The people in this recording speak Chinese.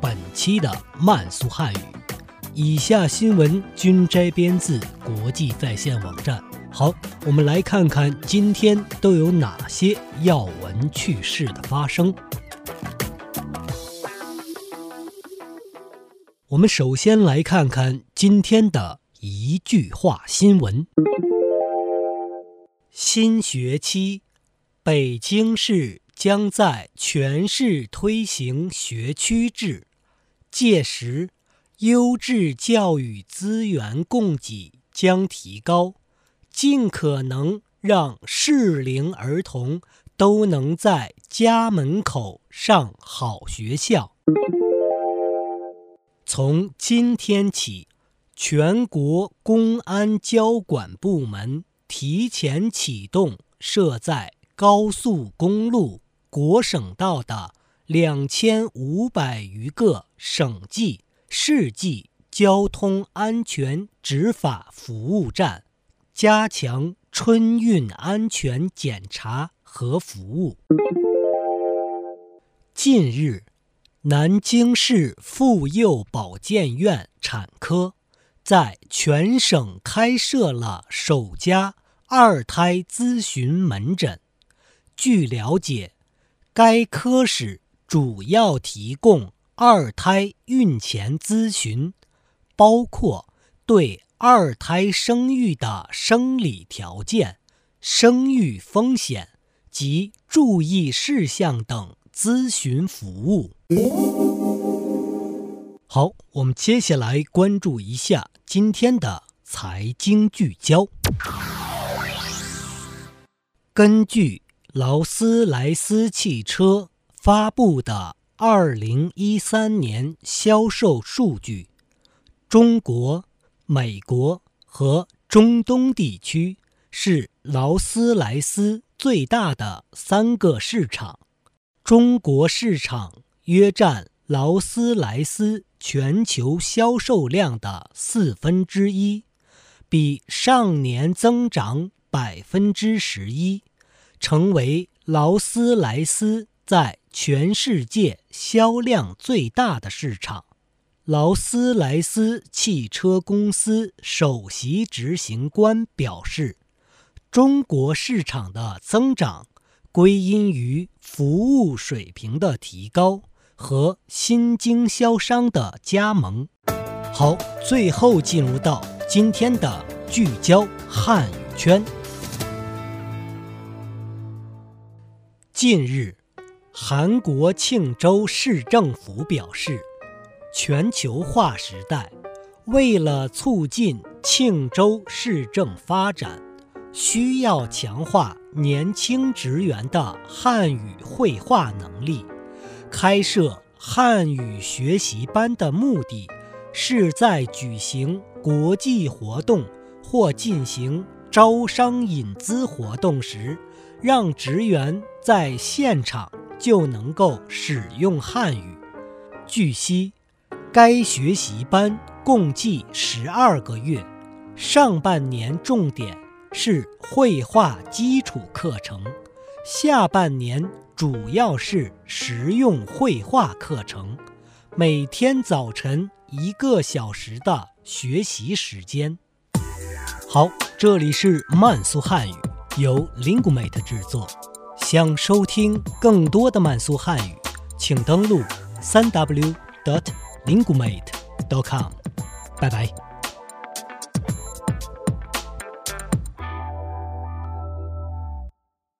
本期的慢速汉语。以下新闻均摘编自国际在线网站。好，我们来看看今天都有哪些要闻趣事的发生。我们首先来看看今天的一句话新闻：新学期。北京市将在全市推行学区制，届时优质教育资源供给将提高，尽可能让适龄儿童都能在家门口上好学校。从今天起，全国公安交管部门提前启动设在。高速公路、国省道的两千五百余个省际、市际交通安全执法服务站，加强春运安全检查和服务。近日，南京市妇幼保健院产科在全省开设了首家二胎咨询门诊。据了解，该科室主要提供二胎孕前咨询，包括对二胎生育的生理条件、生育风险及注意事项等咨询服务。好，我们接下来关注一下今天的财经聚焦。根据劳斯莱斯汽车发布的二零一三年销售数据，中国、美国和中东地区是劳斯莱斯最大的三个市场。中国市场约占劳斯莱斯全球销售量的四分之一，比上年增长百分之十一。成为劳斯莱斯在全世界销量最大的市场。劳斯莱斯汽车公司首席执行官表示，中国市场的增长归因于服务水平的提高和新经销商的加盟。好，最后进入到今天的聚焦汉语圈。近日，韩国庆州市政府表示，全球化时代，为了促进庆州市政发展，需要强化年轻职员的汉语绘画能力。开设汉语学习班的目的，是在举行国际活动或进行招商引资活动时。让职员在现场就能够使用汉语。据悉，该学习班共计十二个月，上半年重点是绘画基础课程，下半年主要是实用绘画课程，每天早晨一个小时的学习时间。好，这里是慢速汉语。由 l i n g u m a t e 制作。想收听更多的慢速汉语，请登录三 w dot lingumate dot com。拜拜。